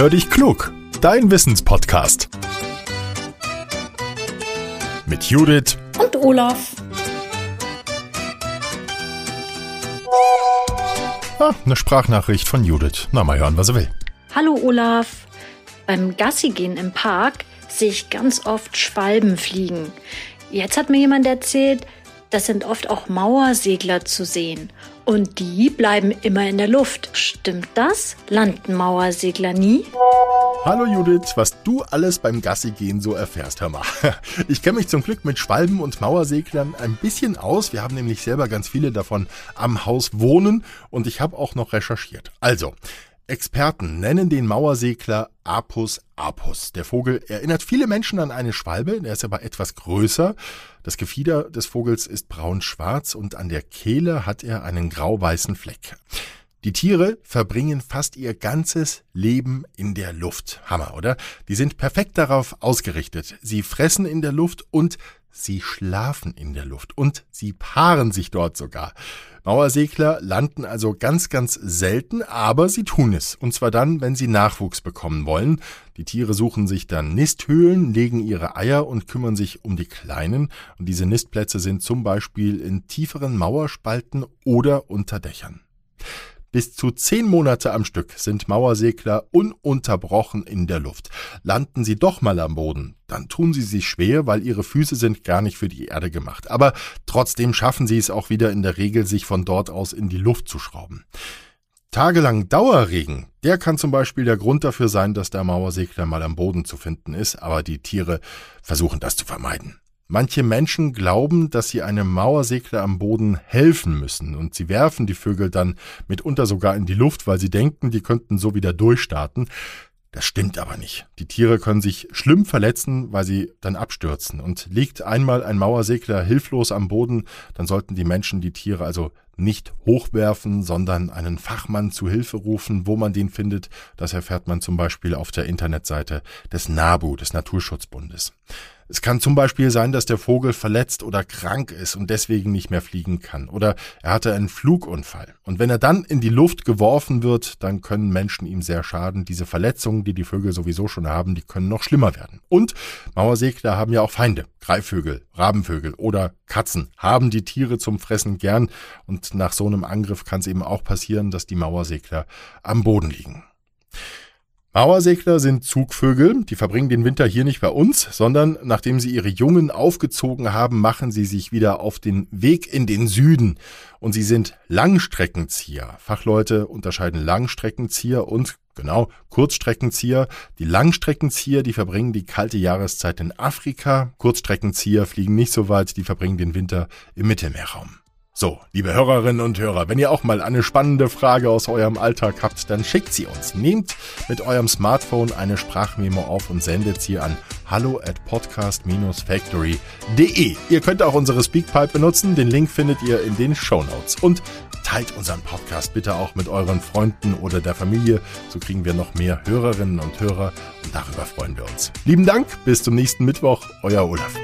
Hör dich klug, dein Wissenspodcast. Mit Judith und Olaf. Ah, eine Sprachnachricht von Judith. Na, mal hören, was er will. Hallo Olaf. Beim Gassigehen im Park sehe ich ganz oft Schwalben fliegen. Jetzt hat mir jemand erzählt, das sind oft auch Mauersegler zu sehen. Und die bleiben immer in der Luft. Stimmt das? Landen Mauersegler nie? Hallo Judith, was du alles beim Gassigehen so erfährst, hör mal. Ich kenne mich zum Glück mit Schwalben und Mauerseglern ein bisschen aus. Wir haben nämlich selber ganz viele davon am Haus wohnen und ich habe auch noch recherchiert. Also, Experten nennen den Mauersegler Apus apus. Der Vogel erinnert viele Menschen an eine Schwalbe, der ist aber etwas größer. Das Gefieder des Vogels ist braun-schwarz und an der Kehle hat er einen grau-weißen Fleck. Die Tiere verbringen fast ihr ganzes Leben in der Luft. Hammer, oder? Die sind perfekt darauf ausgerichtet. Sie fressen in der Luft und sie schlafen in der Luft und sie paaren sich dort sogar. Mauersegler landen also ganz, ganz selten, aber sie tun es. Und zwar dann, wenn sie Nachwuchs bekommen wollen. Die Tiere suchen sich dann Nisthöhlen, legen ihre Eier und kümmern sich um die Kleinen. Und diese Nistplätze sind zum Beispiel in tieferen Mauerspalten oder unter Dächern. Bis zu zehn Monate am Stück sind Mauersegler ununterbrochen in der Luft. Landen sie doch mal am Boden, dann tun sie sich schwer, weil ihre Füße sind gar nicht für die Erde gemacht. Aber trotzdem schaffen sie es auch wieder in der Regel, sich von dort aus in die Luft zu schrauben. Tagelang Dauerregen, der kann zum Beispiel der Grund dafür sein, dass der Mauersegler mal am Boden zu finden ist, aber die Tiere versuchen das zu vermeiden. Manche Menschen glauben, dass sie einem Mauersegler am Boden helfen müssen und sie werfen die Vögel dann mitunter sogar in die Luft, weil sie denken, die könnten so wieder durchstarten. Das stimmt aber nicht. Die Tiere können sich schlimm verletzen, weil sie dann abstürzen. Und liegt einmal ein Mauersegler hilflos am Boden, dann sollten die Menschen die Tiere also nicht hochwerfen, sondern einen Fachmann zu Hilfe rufen. Wo man den findet, das erfährt man zum Beispiel auf der Internetseite des NABU, des Naturschutzbundes. Es kann zum Beispiel sein, dass der Vogel verletzt oder krank ist und deswegen nicht mehr fliegen kann. Oder er hatte einen Flugunfall. Und wenn er dann in die Luft geworfen wird, dann können Menschen ihm sehr schaden. Diese Verletzungen, die die Vögel sowieso schon haben, die können noch schlimmer werden. Und Mauersegler haben ja auch Feinde. Greifvögel, Rabenvögel oder Katzen haben die Tiere zum Fressen gern. Und nach so einem Angriff kann es eben auch passieren, dass die Mauersegler am Boden liegen. Mauersegler sind Zugvögel, die verbringen den Winter hier nicht bei uns, sondern nachdem sie ihre Jungen aufgezogen haben, machen sie sich wieder auf den Weg in den Süden. Und sie sind Langstreckenzieher. Fachleute unterscheiden Langstreckenzieher und Genau, Kurzstreckenzieher. Die Langstreckenzieher, die verbringen die kalte Jahreszeit in Afrika. Kurzstreckenzieher fliegen nicht so weit, die verbringen den Winter im Mittelmeerraum. So, liebe Hörerinnen und Hörer, wenn ihr auch mal eine spannende Frage aus eurem Alltag habt, dann schickt sie uns. Nehmt mit eurem Smartphone eine Sprachmemo auf und sendet sie an hallo at podcast-factory.de. Ihr könnt auch unsere Speakpipe benutzen, den Link findet ihr in den Show Notes. Und teilt unseren Podcast bitte auch mit euren Freunden oder der Familie, so kriegen wir noch mehr Hörerinnen und Hörer und darüber freuen wir uns. Lieben Dank, bis zum nächsten Mittwoch, euer Olaf.